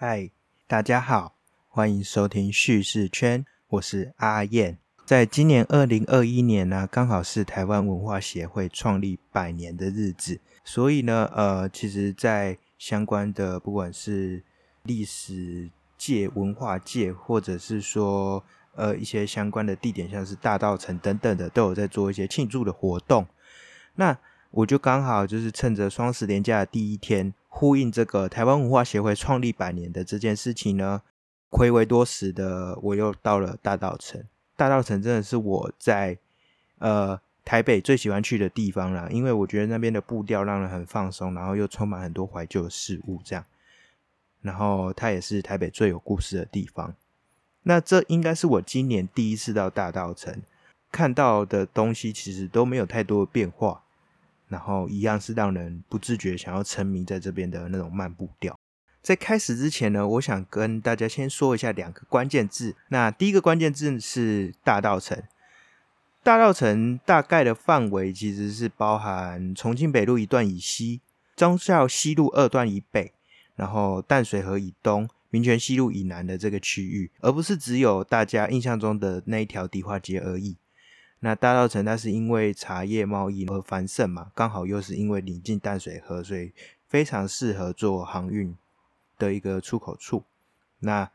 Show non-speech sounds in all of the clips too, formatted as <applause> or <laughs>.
嗨，大家好，欢迎收听叙事圈，我是阿燕。在今年二零二一年呢，刚好是台湾文化协会创立百年的日子，所以呢，呃，其实，在相关的不管是历史界、文化界，或者是说呃一些相关的地点，像是大道城等等的，都有在做一些庆祝的活动。那我就刚好就是趁着双十连假的第一天。呼应这个台湾文化协会创立百年的这件事情呢，暌违多时的我又到了大道城。大道城真的是我在呃台北最喜欢去的地方啦，因为我觉得那边的步调让人很放松，然后又充满很多怀旧的事物，这样。然后它也是台北最有故事的地方。那这应该是我今年第一次到大道城，看到的东西其实都没有太多的变化。然后一样是让人不自觉想要沉迷在这边的那种慢步调。在开始之前呢，我想跟大家先说一下两个关键字。那第一个关键字是大道城。大道城大概的范围其实是包含重庆北路一段以西、忠孝西路二段以北，然后淡水河以东、民权西路以南的这个区域，而不是只有大家印象中的那一条迪化街而已。那大稻城它是因为茶叶贸易而繁盛嘛，刚好又是因为临近淡水河，所以非常适合做航运的一个出口处。那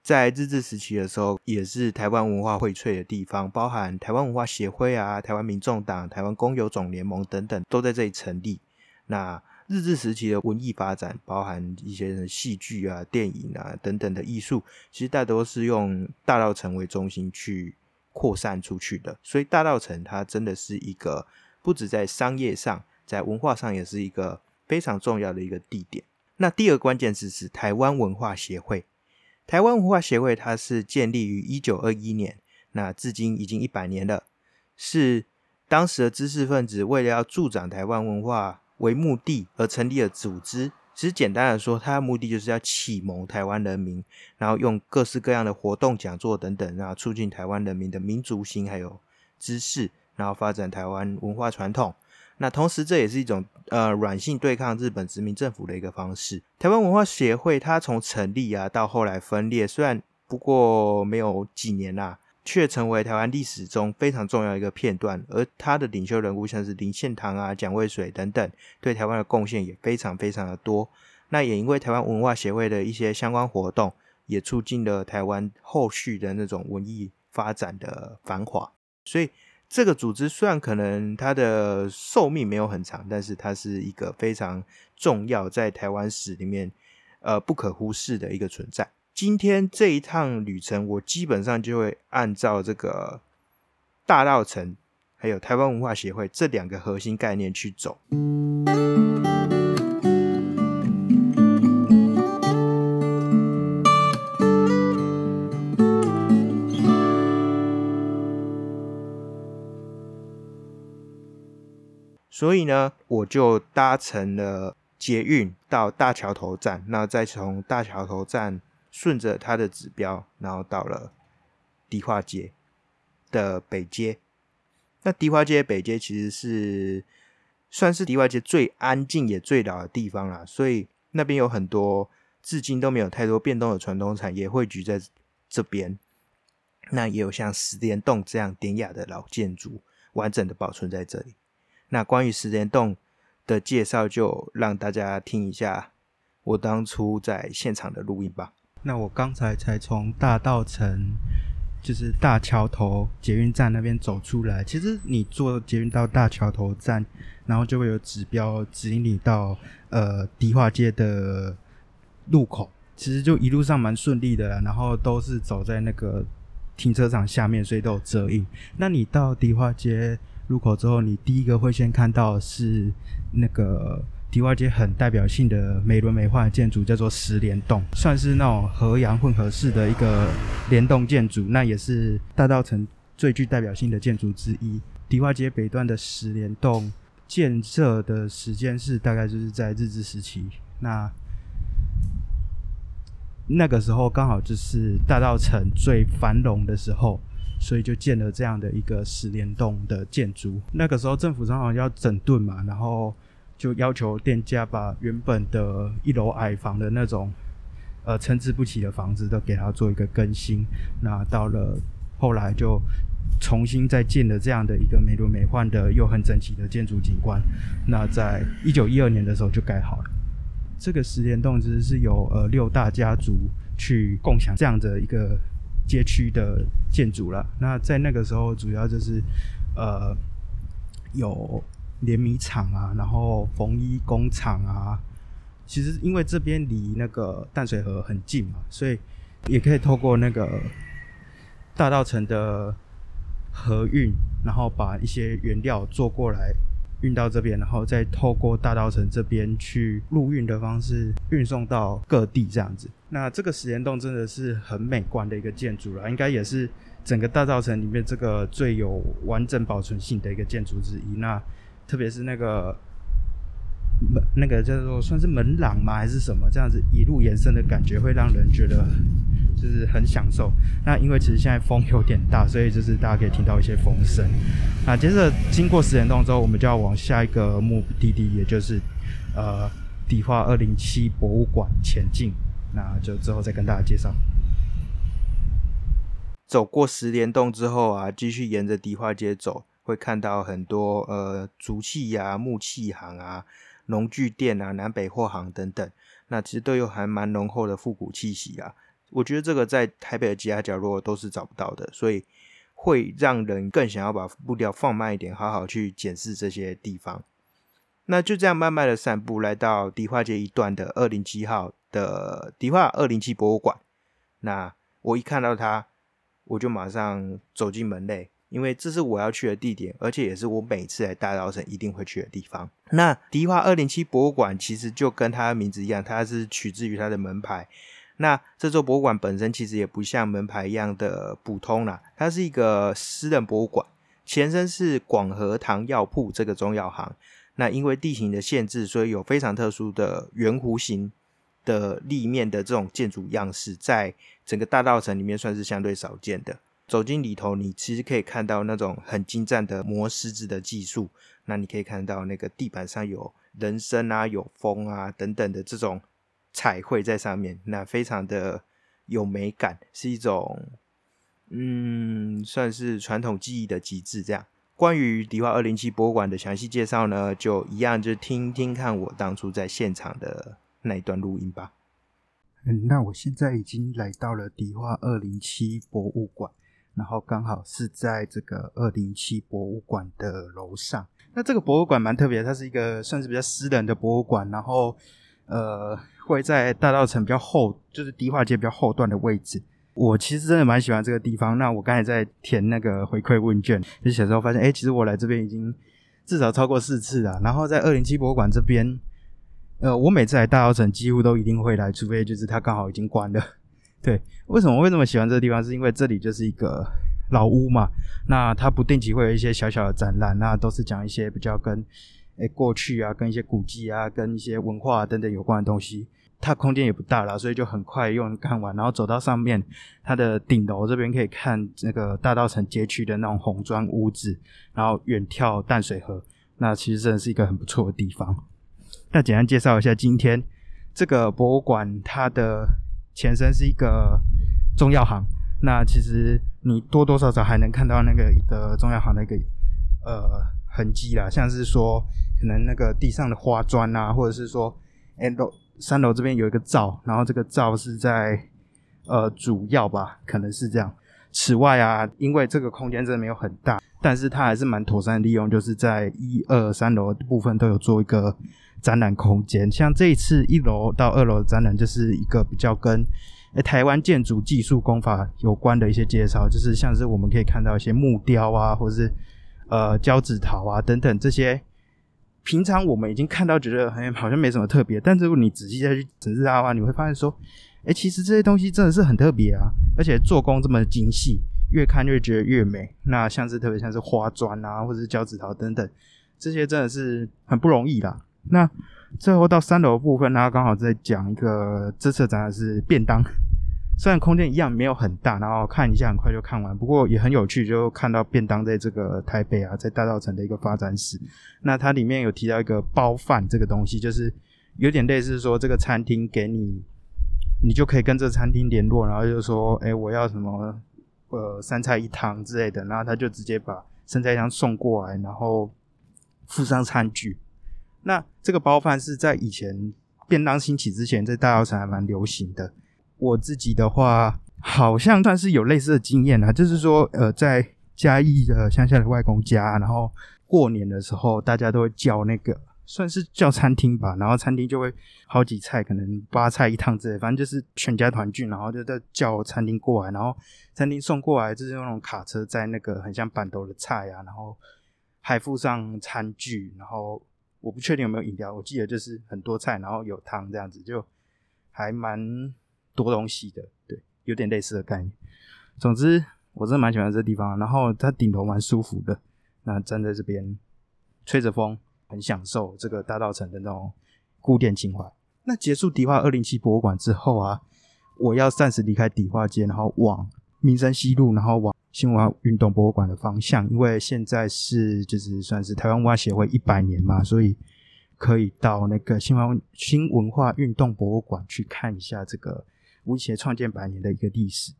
在日治时期的时候，也是台湾文化荟萃的地方，包含台湾文化协会啊、台湾民众党、台湾工友总联盟等等，都在这里成立。那日治时期的文艺发展，包含一些戏剧啊、电影啊等等的艺术，其实大多是用大稻城为中心去。扩散出去的，所以大道城它真的是一个不止在商业上，在文化上也是一个非常重要的一个地点。那第二关键字是台湾文化协会。台湾文化协会它是建立于一九二一年，那至今已经一百年了，是当时的知识分子为了要助长台湾文化为目的而成立的组织。其实简单的说，它的目的就是要启蒙台湾人民，然后用各式各样的活动、讲座等等，然后促进台湾人民的民族性还有知识，然后发展台湾文化传统。那同时，这也是一种呃软性对抗日本殖民政府的一个方式。台湾文化协会它从成立啊到后来分裂，虽然不过没有几年啦。却成为台湾历史中非常重要一个片段，而他的领袖人物像是林献堂啊、蒋渭水等等，对台湾的贡献也非常非常的多。那也因为台湾文化协会的一些相关活动，也促进了台湾后续的那种文艺发展的繁华。所以这个组织虽然可能它的寿命没有很长，但是它是一个非常重要在台湾史里面呃不可忽视的一个存在。今天这一趟旅程，我基本上就会按照这个大道城还有台湾文化协会这两个核心概念去走。所以呢，我就搭乘了捷运到大桥头站，那再从大桥头站。顺着它的指标，然后到了迪化街的北街。那迪化街北街其实是算是迪化街最安静也最老的地方啦，所以那边有很多至今都没有太多变动的传统产业汇聚在这边。那也有像石莲洞这样典雅的老建筑，完整的保存在这里。那关于石莲洞的介绍，就让大家听一下我当初在现场的录音吧。那我刚才才从大道城，就是大桥头捷运站那边走出来。其实你坐捷运到大桥头站，然后就会有指标指引你到呃迪化街的路口。其实就一路上蛮顺利的，然后都是走在那个停车场下面，所以都有遮荫。那你到迪化街路口之后，你第一个会先看到是那个。迪化街很代表性的美轮美奂的建筑叫做十联洞，算是那种河洋混合式的一个联动建筑，那也是大道城最具代表性的建筑之一。迪化街北端的十联洞建设的时间是大概就是在日治时期，那那个时候刚好就是大道城最繁荣的时候，所以就建了这样的一个十联洞的建筑。那个时候政府正好要整顿嘛，然后。就要求店家把原本的一楼矮房的那种呃参差不齐的房子都给它做一个更新。那到了后来就重新再建了这样的一个美轮美奂的又很整齐的建筑景观。那在一九一二年的时候就盖好了。这个十联洞其实是有呃六大家族去共享这样的一个街区的建筑了。那在那个时候主要就是呃有连米厂啊，然后缝衣工厂啊。其实因为这边离那个淡水河很近嘛，所以也可以透过那个大道城的河运，然后把一些原料做过来运到这边，然后再透过大道城这边去陆运的方式运送到各地这样子。那这个石岩洞真的是很美观的一个建筑了，应该也是整个大道城里面这个最有完整保存性的一个建筑之一。那特别是那个。门那个叫做算是门廊吗？还是什么？这样子一路延伸的感觉，会让人觉得就是很享受。那因为其实现在风有点大，所以就是大家可以听到一些风声。那接着经过石岩洞之后，我们就要往下一个目的地，也就是呃迪化二零七博物馆前进。那就之后再跟大家介绍。走过石莲洞之后啊，继续沿着迪化街走，会看到很多呃竹器呀、木器行啊。农具店啊，南北货行等等，那其实都有还蛮浓厚的复古气息啊。我觉得这个在台北的其他角落都是找不到的，所以会让人更想要把步调放慢一点，好好去检视这些地方。那就这样慢慢的散步，来到迪化街一段的二零七号的迪化二零七博物馆。那我一看到它，我就马上走进门内。因为这是我要去的地点，而且也是我每次来大稻城一定会去的地方。那迪化二零七博物馆其实就跟它的名字一样，它是取自于它的门牌。那这座博物馆本身其实也不像门牌一样的普通啦，它是一个私人博物馆，前身是广和堂药铺这个中药行。那因为地形的限制，所以有非常特殊的圆弧形的立面的这种建筑样式，在整个大稻城里面算是相对少见的。走进里头，你其实可以看到那种很精湛的磨石子的技术。那你可以看到那个地板上有人声啊、有风啊等等的这种彩绘在上面，那非常的有美感，是一种嗯，算是传统技艺的极致。这样，关于迪化二零七博物馆的详细介绍呢，就一样，就听听看我当初在现场的那一段录音吧。嗯，那我现在已经来到了迪化二零七博物馆。然后刚好是在这个二零七博物馆的楼上。那这个博物馆蛮特别，它是一个算是比较私人的博物馆。然后，呃，会在大道城比较后，就是迪化街比较后段的位置。我其实真的蛮喜欢这个地方。那我刚才在填那个回馈问卷，就写的时候发现，哎，其实我来这边已经至少超过四次了。然后在二零七博物馆这边，呃，我每次来大道城几乎都一定会来，除非就是它刚好已经关了。对，为什么会这么喜欢这个地方？是因为这里就是一个老屋嘛。那它不定期会有一些小小的展览，那都是讲一些比较跟诶过去啊、跟一些古迹啊、跟一些文化等等有关的东西。它空间也不大了，所以就很快用看完。然后走到上面，它的顶楼这边可以看那个大道城街区的那种红砖屋子，然后远眺淡水河。那其实真的是一个很不错的地方。那简单介绍一下，今天这个博物馆它的。前身是一个中药行，那其实你多多少少还能看到那个的中药行的一个呃痕迹啦，像是说可能那个地上的花砖啊，或者是说哎楼三楼这边有一个灶，然后这个灶是在呃主要吧，可能是这样。此外啊，因为这个空间真的没有很大，但是它还是蛮妥善利用，就是在一二三楼部分都有做一个。展览空间，像这一次一楼到二楼的展览，就是一个比较跟台湾建筑技术工法有关的一些介绍，就是像是我们可以看到一些木雕啊，或者是呃胶纸陶啊等等这些，平常我们已经看到觉得哎好像没什么特别，但是如果你仔细再去审视它的话，你会发现说，哎其实这些东西真的是很特别啊，而且做工这么精细，越看越觉得越美。那像是特别像是花砖啊，或者是胶纸陶等等，这些真的是很不容易啦。那最后到三楼部分，它刚好在讲一个这次展览是便当，<laughs> 虽然空间一样没有很大，然后看一下很快就看完，不过也很有趣，就看到便当在这个台北啊，在大稻城的一个发展史。那它里面有提到一个包饭这个东西，就是有点类似说这个餐厅给你你就可以跟这餐厅联络，然后就说，哎，我要什么，呃，三菜一汤之类的，然后他就直接把三菜一汤送过来，然后附上餐具。那这个包饭是在以前便当兴起之前，在大稻城还蛮流行的。我自己的话，好像算是有类似的经验啊，就是说，呃，在嘉义的乡下的外公家，然后过年的时候，大家都会叫那个。算是叫餐厅吧，然后餐厅就会好几菜，可能八菜一汤之类，反正就是全家团聚，然后就在叫餐厅过来，然后餐厅送过来就是用那种卡车载那个很像板头的菜啊，然后还附上餐具，然后我不确定有没有饮料，我记得就是很多菜，然后有汤这样子，就还蛮多东西的，对，有点类似的概念。总之，我真的蛮喜欢这地方，然后它顶楼蛮舒服的，那站在这边吹着风。很享受这个大道城的那种古典情怀。那结束迪化二零七博物馆之后啊，我要暂时离开迪化街，然后往民生西路，然后往新文化运动博物馆的方向，因为现在是就是算是台湾文化协会一百年嘛，所以可以到那个新文新文化运动博物馆去看一下这个吴协创建百年的一个历史。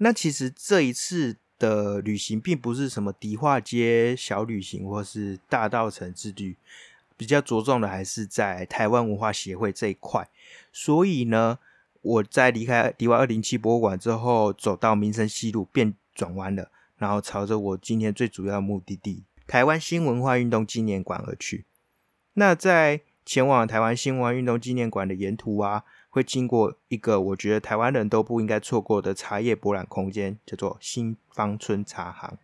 那其实这一次的旅行并不是什么迪化街小旅行，或是大道城之旅，比较着重的还是在台湾文化协会这一块。所以呢，我在离开迪化二零七博物馆之后，走到民生西路便转弯了，然后朝着我今天最主要的目的地——台湾新文化运动纪念馆而去。那在前往台湾新文化运动纪念馆的沿途啊。会经过一个我觉得台湾人都不应该错过的茶叶博览空间，叫做新芳村茶行。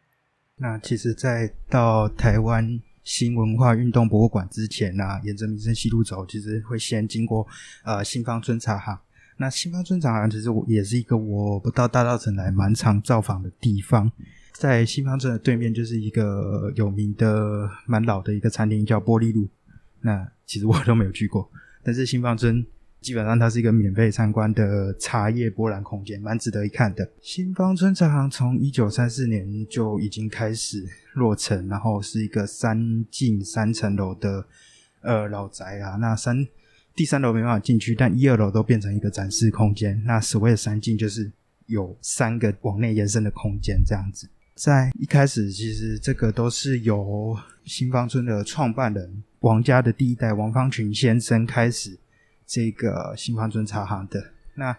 那其实，在到台湾新文化运动博物馆之前呢，沿着民生西路走，其实会先经过呃新芳村茶行。那新芳村茶行其实也是一个我不到大稻城来蛮常造访的地方。在新芳村的对面就是一个有名的蛮老的一个餐厅，叫玻璃路。那其实我都没有去过，但是新芳村。基本上它是一个免费参观的茶叶博览空间，蛮值得一看的。新芳村茶行从一九三四年就已经开始落成，然后是一个三进三层楼的呃老宅啊。那三第三楼没办法进去，但一二楼都变成一个展示空间。那所谓的三进就是有三个往内延伸的空间这样子。在一开始，其实这个都是由新芳村的创办人王家的第一代王方群先生开始。这个新芳村茶行的，那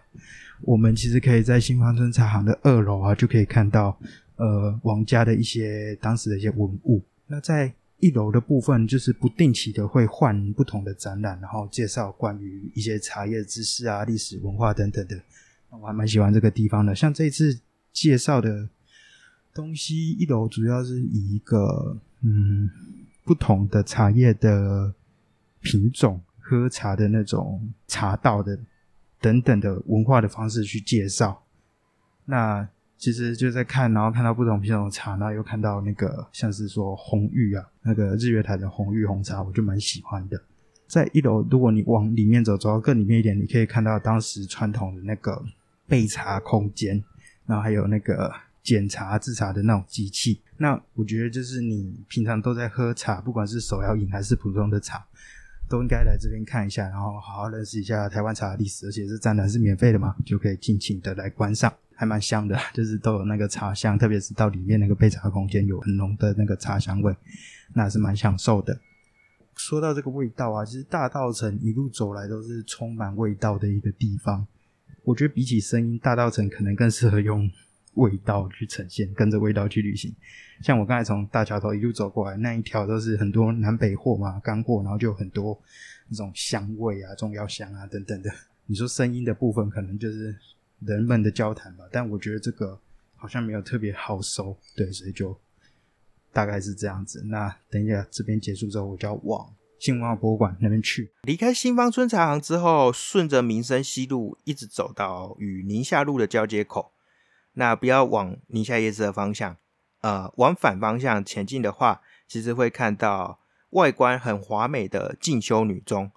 我们其实可以在新芳村茶行的二楼啊，就可以看到呃王家的一些当时的一些文物。那在一楼的部分，就是不定期的会换不同的展览，然后介绍关于一些茶叶知识啊、历史文化等等的。我还蛮喜欢这个地方的。像这次介绍的东西，一楼主要是以一个嗯不同的茶叶的品种。喝茶的那种茶道的等等的文化的方式去介绍，那其实就在看，然后看到不同品种的茶，然后又看到那个像是说红玉啊，那个日月潭的红玉红茶，我就蛮喜欢的。在一楼，如果你往里面走，走到更里面一点，你可以看到当时传统的那个备茶空间，然后还有那个检茶制茶的那种机器。那我觉得就是你平常都在喝茶，不管是手摇饮还是普通的茶。都应该来这边看一下，然后好好认识一下台湾茶的历史，而且这展览是免费的嘛，就可以尽情的来观赏，还蛮香的，就是都有那个茶香，特别是到里面那个备茶空间有很浓的那个茶香味，那是蛮享受的。说到这个味道啊，其实大道城一路走来都是充满味道的一个地方，我觉得比起声音，大道城可能更适合用。味道去呈现，跟着味道去旅行。像我刚才从大桥头一路走过来，那一条都是很多南北货嘛，干货，然后就很多那种香味啊、中药香啊等等的。你说声音的部分，可能就是人们的交谈吧，但我觉得这个好像没有特别好收，对，所以就大概是这样子。那等一下这边结束之后，我就要往新文化博物馆那边去。离开新芳村茶行之后，顺着民生西路一直走到与宁夏路的交接口。那不要往宁夏夜市的方向，呃，往反方向前进的话，其实会看到外观很华美的进修女中。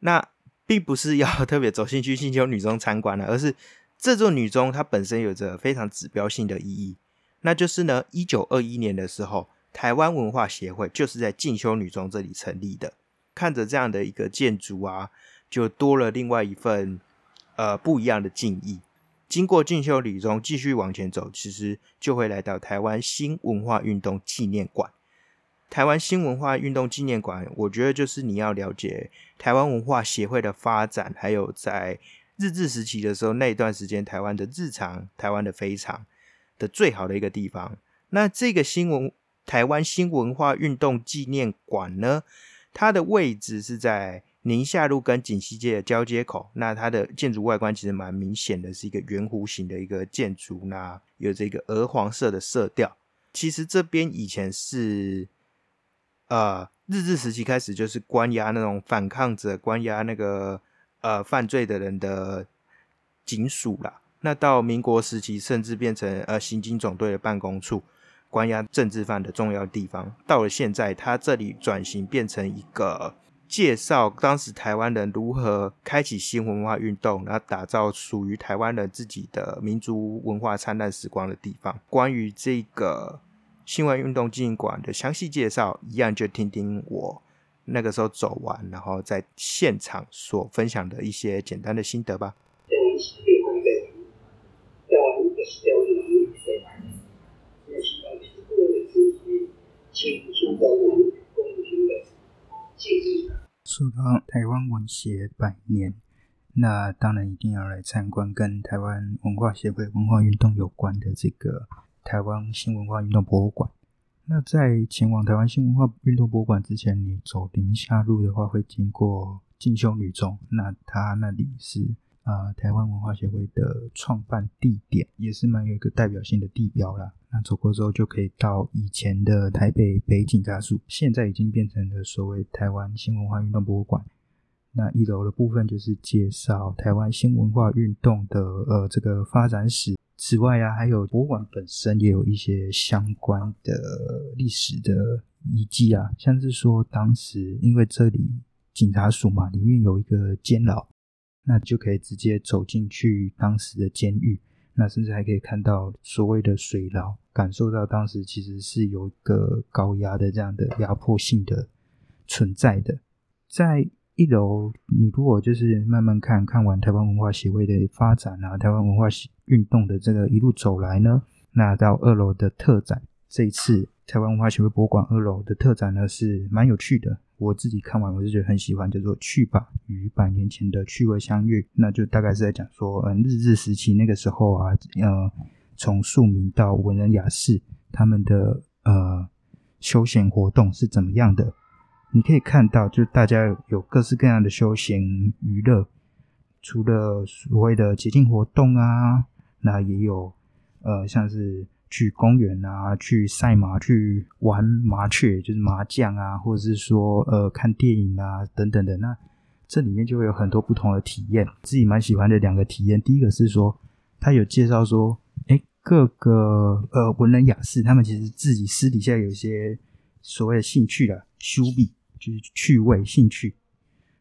那并不是要 <laughs> 特别走进去进修女中参观了，而是这座女中它本身有着非常指标性的意义。那就是呢，一九二一年的时候，台湾文化协会就是在进修女中这里成立的。看着这样的一个建筑啊，就多了另外一份呃不一样的敬意。经过进修女中继续往前走，其实就会来到台湾新文化运动纪念馆。台湾新文化运动纪念馆，我觉得就是你要了解台湾文化协会的发展，还有在日治时期的时候那一段时间台湾的日常、台湾的非常。的最好的一个地方，那这个新文台湾新文化运动纪念馆呢，它的位置是在宁夏路跟锦溪街的交接口。那它的建筑外观其实蛮明显的，是一个圆弧形的一个建筑，那有这个鹅黄色的色调。其实这边以前是，呃，日治时期开始就是关押那种反抗者、关押那个呃犯罪的人的警署啦。那到民国时期，甚至变成呃刑警总队的办公处，关押政治犯的重要地方。到了现在，它这里转型变成一个介绍当时台湾人如何开启新文化运动，然后打造属于台湾人自己的民族文化灿烂时光的地方。关于这个新文运动纪念馆的详细介绍，一样就听听我那个时候走完，然后在现场所分享的一些简单的心得吧。台湾文协百年，那当然一定要来参观跟台湾文化协会文化运动有关的这个台湾新文化运动博物馆。那在前往台湾新文化运动博物馆之前，你走宁夏路的话，会经过进修女中，那它那里是。啊，台湾文化协会的创办地点也是蛮有一个代表性的地标啦。那走过之后就可以到以前的台北北警察署，现在已经变成了所谓台湾新文化运动博物馆。那一楼的部分就是介绍台湾新文化运动的呃这个发展史。此外啊，还有博物馆本身也有一些相关的历史的遗迹啊，像是说当时因为这里警察署嘛，里面有一个监牢。那就可以直接走进去当时的监狱，那甚至还可以看到所谓的水牢，感受到当时其实是有一个高压的这样的压迫性的存在的。在一楼，你如果就是慢慢看看完台湾文化协会的发展啊，台湾文化运动的这个一路走来呢，那到二楼的特展，这一次台湾文化协会博物馆二楼的特展呢是蛮有趣的。我自己看完，我就觉得很喜欢，叫做《去吧与百年前的趣味相遇》。那就大概是在讲说，嗯，日治时期那个时候啊，呃，从庶民到文人雅士，他们的呃休闲活动是怎么样的？你可以看到，就大家有各式各样的休闲娱乐，除了所谓的节庆活动啊，那也有呃，像是。去公园啊，去赛马，去玩麻雀，就是麻将啊，或者是说呃看电影啊等等的。那这里面就会有很多不同的体验，自己蛮喜欢的两个体验。第一个是说，他有介绍说，哎，各个呃文人雅士，他们其实自己私底下有一些所谓的兴趣的修笔，就是趣味兴趣。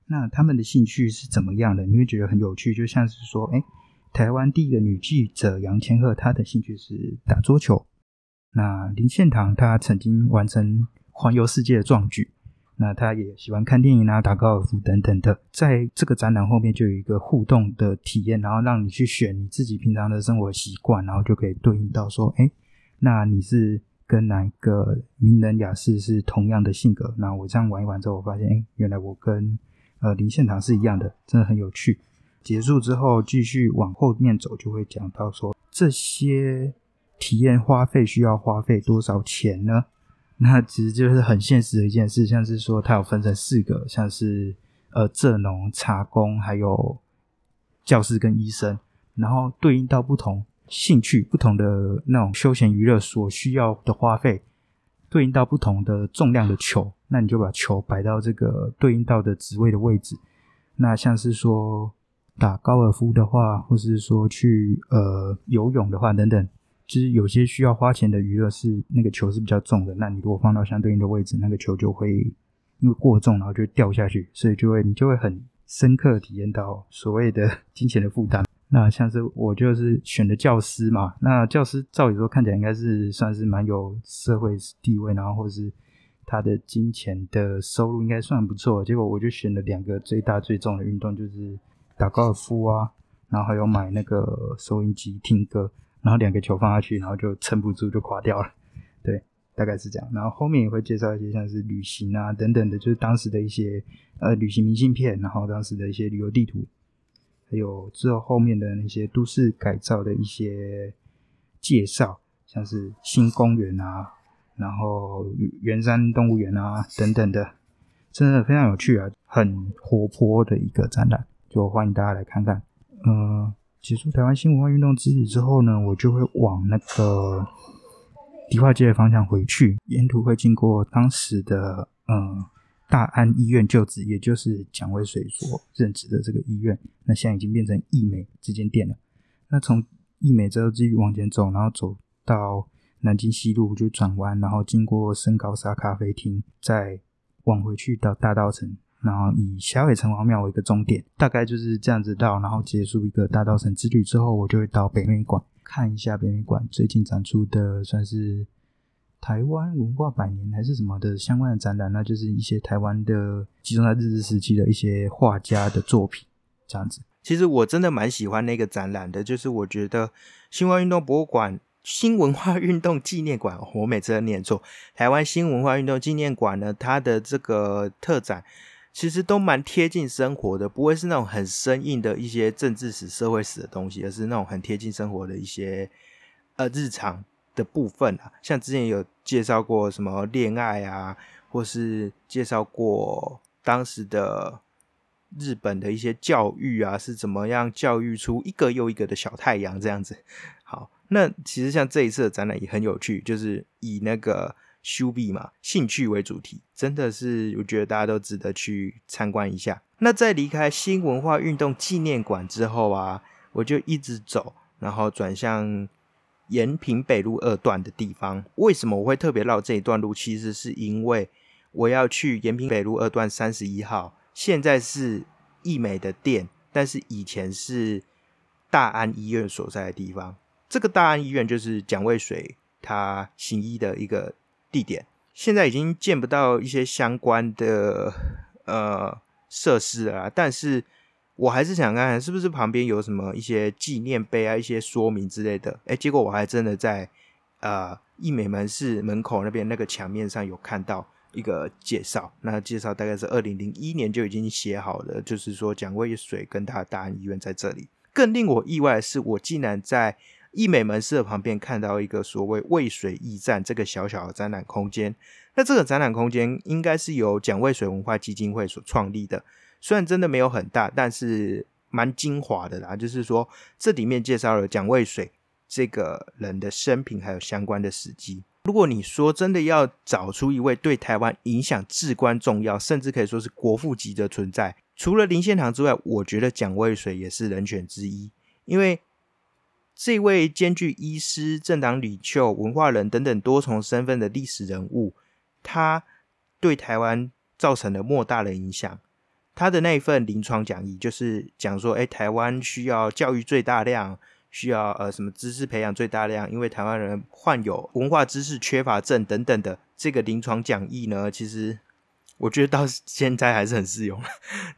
那他们的兴趣是怎么样的？你会觉得很有趣，就像是说，哎。台湾第一个女记者杨千鹤，她的兴趣是打桌球。那林献堂，他曾经完成环游世界的壮举。那他也喜欢看电影啊，打高尔夫等等的。在这个展览后面就有一个互动的体验，然后让你去选你自己平常的生活习惯，然后就可以对应到说，哎，那你是跟哪一个名人雅士是同样的性格？那我这样玩一玩之后，我发现，哎，原来我跟呃林献堂是一样的，真的很有趣。结束之后，继续往后面走，就会讲到说这些体验花费需要花费多少钱呢？<laughs> 那其实就是很现实的一件事，像是说它有分成四个，像是呃蔗农、茶工，还有教师跟医生，然后对应到不同兴趣、不同的那种休闲娱乐所需要的花费，对应到不同的重量的球，那你就把球摆到这个对应到的职位的位置。那像是说。打高尔夫的话，或是说去呃游泳的话等等，就是有些需要花钱的娱乐是那个球是比较重的。那你如果放到相对应的位置，那个球就会因为过重然后就掉下去，所以就会你就会很深刻体验到所谓的金钱的负担。那像是我就是选的教师嘛，那教师照理说看起来应该是算是蛮有社会地位，然后或是他的金钱的收入应该算不错。结果我就选了两个最大最重的运动，就是打高尔夫啊，然后还有买那个收音机听歌，然后两个球放下去，然后就撑不住就垮掉了。<laughs> 对，大概是这样。然后后面也会介绍一些像是旅行啊等等的，就是当时的一些呃旅行明信片，然后当时的一些旅游地图。还有之后后面的那些都市改造的一些介绍，像是新公园啊，然后圆山动物园啊等等的，真的非常有趣啊，很活泼的一个展览，就欢迎大家来看看。嗯，结束台湾新文化运动之旅之后呢，我就会往那个迪化街的方向回去，沿途会经过当时的嗯。大安医院旧址，也就是蒋渭水所任职的这个医院，那现在已经变成义美这间店了。那从义美之后继续往前走，然后走到南京西路就转弯，然后经过深高沙咖啡厅，再往回去到大道城，然后以霞尾城隍庙为一个终点，大概就是这样子到，然后结束一个大道城之旅之后，我就会到北美馆看一下北美馆最近展出的算是。台湾文化百年还是什么的相关的展览，那就是一些台湾的集中在日治时期的一些画家的作品，这样子。其实我真的蛮喜欢那个展览的，就是我觉得新文化运动博物馆、新文化运动纪念馆，我每次都念错。台湾新文化运动纪念馆呢，它的这个特展其实都蛮贴近生活的，不会是那种很生硬的一些政治史、社会史的东西，而是那种很贴近生活的一些呃日常。的部分啊，像之前有介绍过什么恋爱啊，或是介绍过当时的日本的一些教育啊，是怎么样教育出一个又一个的小太阳这样子。好，那其实像这一次的展览也很有趣，就是以那个修毕嘛兴趣为主题，真的是我觉得大家都值得去参观一下。那在离开新文化运动纪念馆之后啊，我就一直走，然后转向。延平北路二段的地方，为什么我会特别绕这一段路？其实是因为我要去延平北路二段三十一号，现在是义美的店，但是以前是大安医院所在的地方。这个大安医院就是蒋渭水他行医的一个地点，现在已经见不到一些相关的呃设施了，但是。我还是想看看是不是旁边有什么一些纪念碑啊，一些说明之类的。哎，结果我还真的在呃义美门市门口那边那个墙面上有看到一个介绍。那介绍大概是二零零一年就已经写好了，就是说蒋渭水跟他的大安医院在这里。更令我意外的是，我竟然在义美门市的旁边看到一个所谓渭水驿站这个小小的展览空间。那这个展览空间应该是由蒋渭水文化基金会所创立的。虽然真的没有很大，但是蛮精华的啦。就是说，这里面介绍了蒋渭水这个人的生平，还有相关的史迹。如果你说真的要找出一位对台湾影响至关重要，甚至可以说是国父级的存在，除了林献堂之外，我觉得蒋渭水也是人选之一。因为这位兼具医师、政党领袖、文化人等等多重身份的历史人物，他对台湾造成了莫大的影响。他的那一份临床讲义，就是讲说，哎，台湾需要教育最大量，需要呃什么知识培养最大量，因为台湾人患有文化知识缺乏症等等的这个临床讲义呢，其实我觉得到现在还是很适用。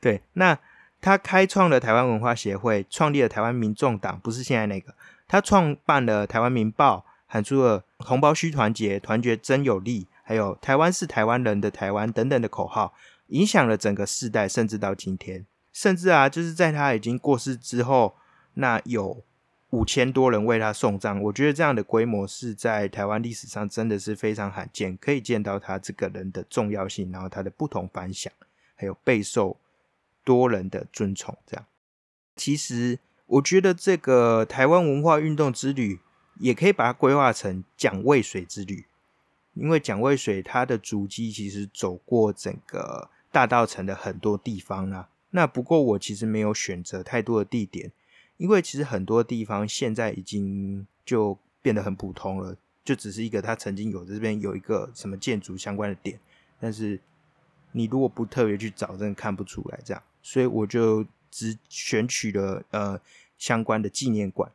对，那他开创了台湾文化协会，创立了台湾民众党，不是现在那个，他创办了台湾民报，喊出了同胞需团结，团结真有力，还有台湾是台湾人的台湾等等的口号。影响了整个世代，甚至到今天，甚至啊，就是在他已经过世之后，那有五千多人为他送葬。我觉得这样的规模是在台湾历史上真的是非常罕见，可以见到他这个人的重要性，然后他的不同凡响，还有备受多人的尊崇。这样，其实我觉得这个台湾文化运动之旅，也可以把它规划成蒋渭水之旅，因为蒋渭水他的足迹其实走过整个。大道城的很多地方啊，那不过我其实没有选择太多的地点，因为其实很多地方现在已经就变得很普通了，就只是一个他曾经有这边有一个什么建筑相关的点，但是你如果不特别去找，真的看不出来这样。所以我就只选取了呃相关的纪念馆，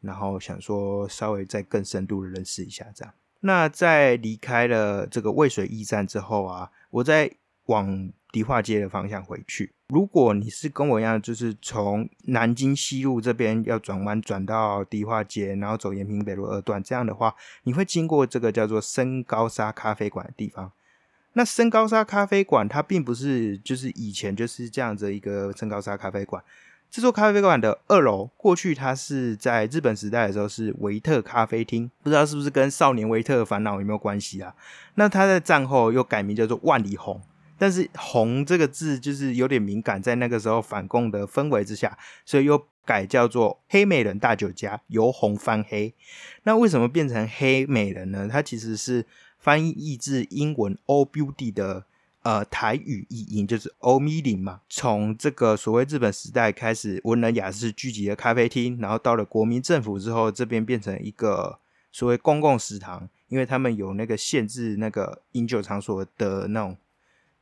然后想说稍微再更深度的认识一下这样。那在离开了这个渭水驿站之后啊，我在往迪化街的方向回去。如果你是跟我一样，就是从南京西路这边要转弯转到迪化街，然后走延平北路二段这样的话，你会经过这个叫做深高沙咖啡馆的地方。那深高沙咖啡馆它并不是就是以前就是这样子一个深高沙咖啡馆。这座咖啡馆的二楼，过去它是在日本时代的时候是维特咖啡厅，不知道是不是跟少年维特的烦恼有没有关系啊？那它在战后又改名叫做万里红，但是“红”这个字就是有点敏感，在那个时候反共的氛围之下，所以又改叫做黑美人大酒家，由红翻黑。那为什么变成黑美人呢？它其实是翻译译自英文 “All Beauty” 的。呃，台语译音就是欧米林嘛。从这个所谓日本时代开始，文人雅士聚集的咖啡厅，然后到了国民政府之后，这边变成一个所谓公共食堂，因为他们有那个限制那个饮酒场所的那种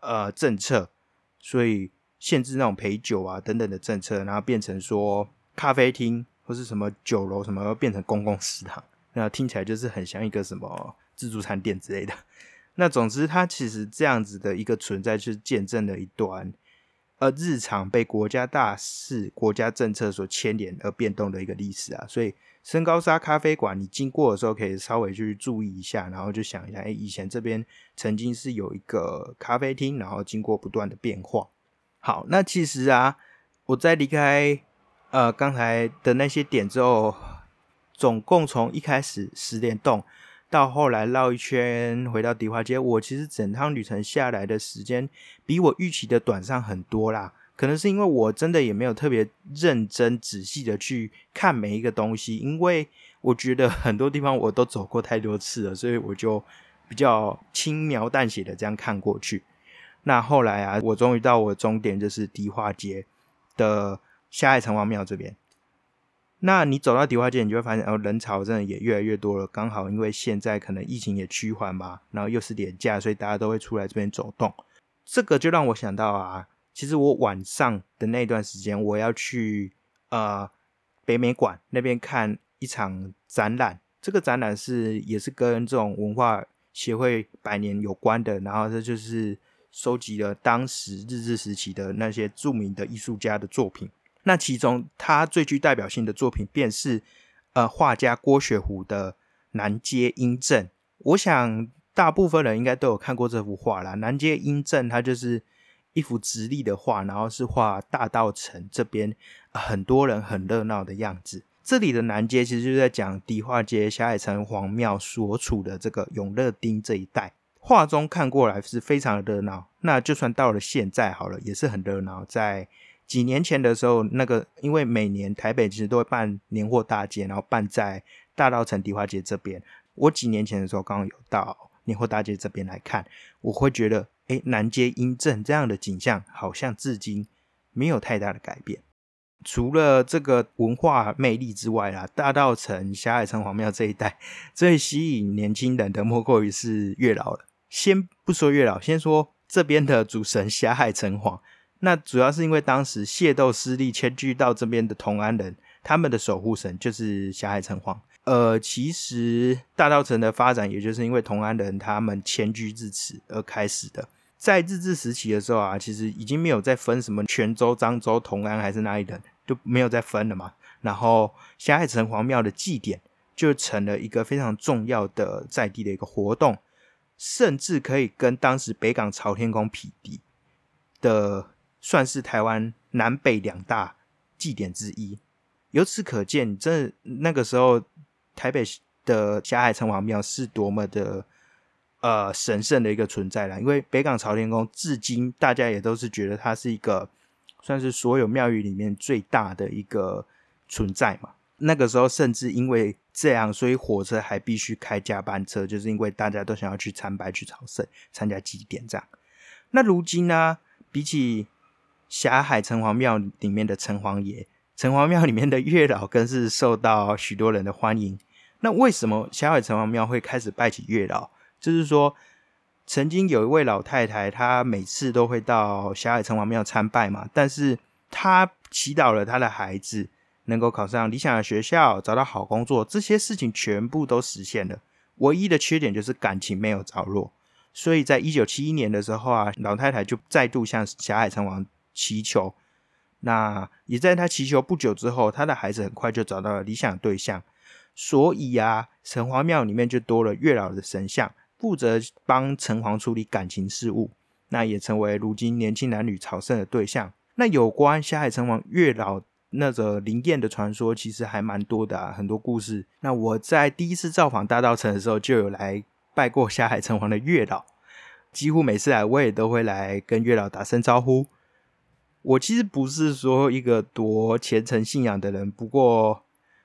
呃政策，所以限制那种陪酒啊等等的政策，然后变成说咖啡厅或是什么酒楼什么变成公共食堂，那听起来就是很像一个什么自助餐店之类的。<laughs> 那总之，它其实这样子的一个存在，是见证了一段呃日常被国家大事、国家政策所牵连而变动的一个历史啊。所以，深高沙咖啡馆，你经过的时候可以稍微去注意一下，然后就想一下，哎，以前这边曾经是有一个咖啡厅，然后经过不断的变化。好，那其实啊，我在离开呃刚才的那些点之后，总共从一开始十点动。到后来绕一圈回到迪化街，我其实整趟旅程下来的时间比我预期的短上很多啦。可能是因为我真的也没有特别认真仔细的去看每一个东西，因为我觉得很多地方我都走过太多次了，所以我就比较轻描淡写的这样看过去。那后来啊，我终于到我终点，就是迪化街的下海城隍庙这边。那你走到迪化街，你就会发现，哦，人潮真的也越来越多了。刚好因为现在可能疫情也趋缓嘛，然后又是年假，所以大家都会出来这边走动。这个就让我想到啊，其实我晚上的那段时间，我要去呃北美馆那边看一场展览。这个展览是也是跟这种文化协会百年有关的，然后这就是收集了当时日治时期的那些著名的艺术家的作品。那其中，他最具代表性的作品便是，呃，画家郭雪湖的《南街英镇》。我想，大部分人应该都有看过这幅画啦。南街英镇》它就是一幅直立的画，然后是画大道城这边很多人很热闹的样子。这里的南街其实就在讲迪化街霞海城隍庙所处的这个永乐町这一带。画中看过来是非常热闹，那就算到了现在好了，也是很热闹。在几年前的时候，那个因为每年台北其实都会办年货大街，然后办在大稻城迪化街这边。我几年前的时候刚刚有到年货大街这边来看，我会觉得，哎，南街阴镇这样的景象好像至今没有太大的改变。除了这个文化魅力之外啦，大稻城霞海城隍庙这一带 <laughs> 最吸引年轻人的莫过于是月老了。先不说月老，先说这边的主神霞海城隍。那主要是因为当时械斗失利迁居到这边的同安人，他们的守护神就是霞海城隍。呃，其实大道城的发展，也就是因为同安人他们迁居至此而开始的。在日治时期的时候啊，其实已经没有再分什么泉州、漳州、同安还是哪里人，就没有再分了嘛。然后霞海城隍庙的祭典就成了一个非常重要的在地的一个活动，甚至可以跟当时北港朝天宫匹敌的。算是台湾南北两大祭典之一。由此可见，这那个时候台北的霞海城隍庙是多么的呃神圣的一个存在了。因为北港朝天宫至今大家也都是觉得它是一个算是所有庙宇里面最大的一个存在嘛。那个时候甚至因为这样，所以火车还必须开加班车，就是因为大家都想要去参拜、去朝圣、参加祭典这样。那如今呢，比起霞海城隍庙里面的城隍爷，城隍庙里面的月老更是受到许多人的欢迎。那为什么霞海城隍庙会开始拜起月老？就是说，曾经有一位老太太，她每次都会到霞海城隍庙参拜嘛，但是她祈祷了她的孩子能够考上理想的学校，找到好工作，这些事情全部都实现了。唯一的缺点就是感情没有着落，所以在一九七一年的时候啊，老太太就再度向霞海城隍祈求。那也在他祈求不久之后，他的孩子很快就找到了理想对象。所以啊，城隍庙里面就多了月老的神像，负责帮城隍处理感情事务。那也成为如今年轻男女朝圣的对象。那有关霞海城隍月老那个灵验的传说，其实还蛮多的啊，很多故事。那我在第一次造访大道城的时候，就有来拜过霞海城隍的月老，几乎每次来我也都会来跟月老打声招呼。我其实不是说一个多虔诚信仰的人，不过。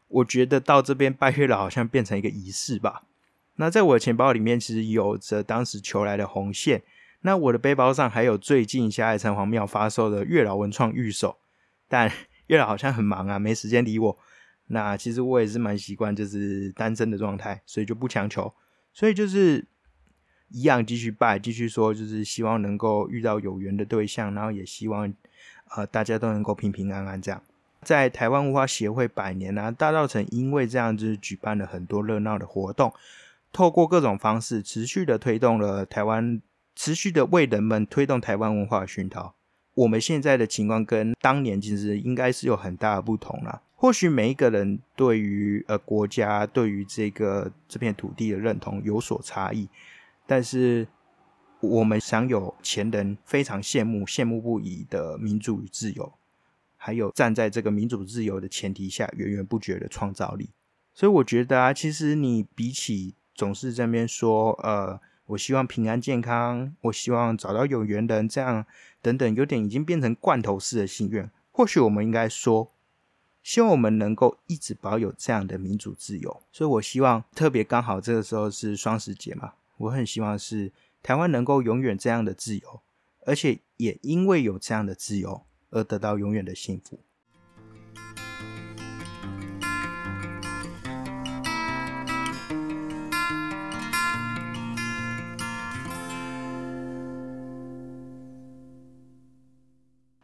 我觉得到这边拜月老好像变成一个仪式吧。那在我的钱包里面，其实有着当时求来的红线。那我的背包上还有最近霞海城隍庙发售的月老文创玉手，但 <laughs> 月老好像很忙啊，没时间理我。那其实我也是蛮习惯就是单身的状态，所以就不强求。所以就是一样继续拜，继续说，就是希望能够遇到有缘的对象，然后也希望呃大家都能够平平安安这样。在台湾文化协会百年啊，大道城因为这样子举办了很多热闹的活动，透过各种方式持续的推动了台湾，持续的为人们推动台湾文化的熏陶。我们现在的情况跟当年其实应该是有很大的不同了。或许每一个人对于呃国家对于这个这片土地的认同有所差异，但是我们享有前人非常羡慕、羡慕不已的民主与自由。还有站在这个民主自由的前提下源源不绝的创造力，所以我觉得啊，其实你比起总是这边说，呃，我希望平安健康，我希望找到有缘人，这样等等，有点已经变成罐头式的心愿。或许我们应该说，希望我们能够一直保有这样的民主自由。所以我希望，特别刚好这个时候是双十节嘛，我很希望是台湾能够永远这样的自由，而且也因为有这样的自由。而得到永远的幸福。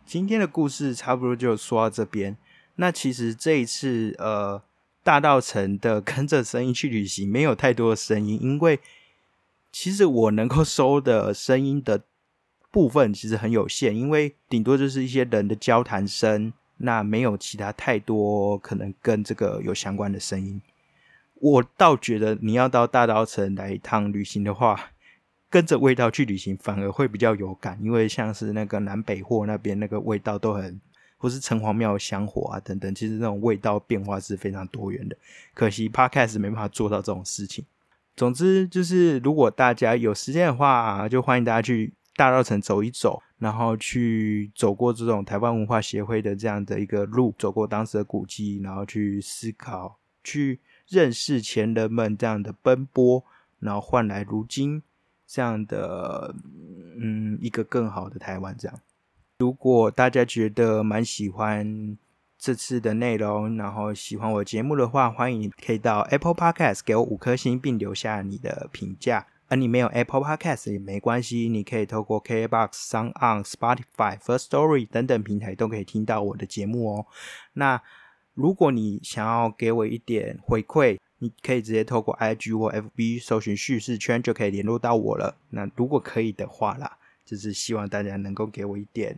今天的故事差不多就说到这边。那其实这一次，呃，大道城的跟着声音去旅行，没有太多的声音，因为其实我能够收的声音的。部分其实很有限，因为顶多就是一些人的交谈声，那没有其他太多可能跟这个有相关的声音。我倒觉得你要到大稻城来一趟旅行的话，跟着味道去旅行反而会比较有感，因为像是那个南北货那边那个味道都很，或是城隍庙香火啊等等，其实那种味道变化是非常多元的。可惜 Podcast 没办法做到这种事情。总之就是，如果大家有时间的话，就欢迎大家去。大稻城走一走，然后去走过这种台湾文化协会的这样的一个路，走过当时的古迹，然后去思考、去认识前人们这样的奔波，然后换来如今这样的嗯一个更好的台湾。这样，如果大家觉得蛮喜欢这次的内容，然后喜欢我节目的话，欢迎可以到 Apple Podcast 给我五颗星，并留下你的评价。而你没有 Apple Podcast 也没关系，你可以透过 KBox、Sound On、Spotify、First Story 等等平台都可以听到我的节目哦。那如果你想要给我一点回馈，你可以直接透过 IG 或 FB 搜寻叙事圈就可以联络到我了。那如果可以的话啦，就是希望大家能够给我一点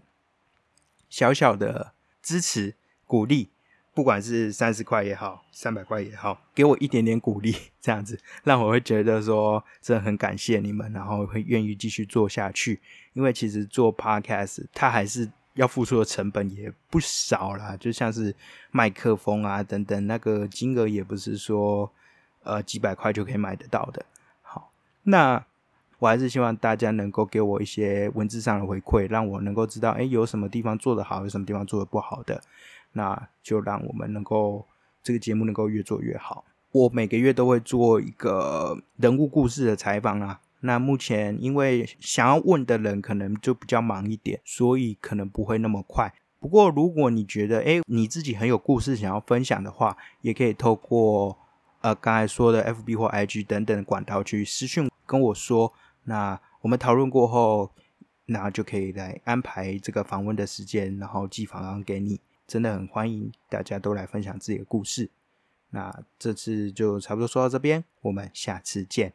小小的支持鼓励。不管是三十块也好，三百块也好，给我一点点鼓励，<laughs> 这样子让我会觉得说真的很感谢你们，然后会愿意继续做下去。因为其实做 podcast，它还是要付出的成本也不少啦，就像是麦克风啊等等，那个金额也不是说呃几百块就可以买得到的。好，那我还是希望大家能够给我一些文字上的回馈，让我能够知道，哎，有什么地方做得好，有什么地方做得不好的。那就让我们能够这个节目能够越做越好。我每个月都会做一个人物故事的采访啊。那目前因为想要问的人可能就比较忙一点，所以可能不会那么快。不过如果你觉得哎你自己很有故事想要分享的话，也可以透过呃刚才说的 FB 或 IG 等等管道去私讯跟我说。那我们讨论过后，那就可以来安排这个访问的时间，然后寄访案给你。真的很欢迎大家都来分享自己的故事。那这次就差不多说到这边，我们下次见。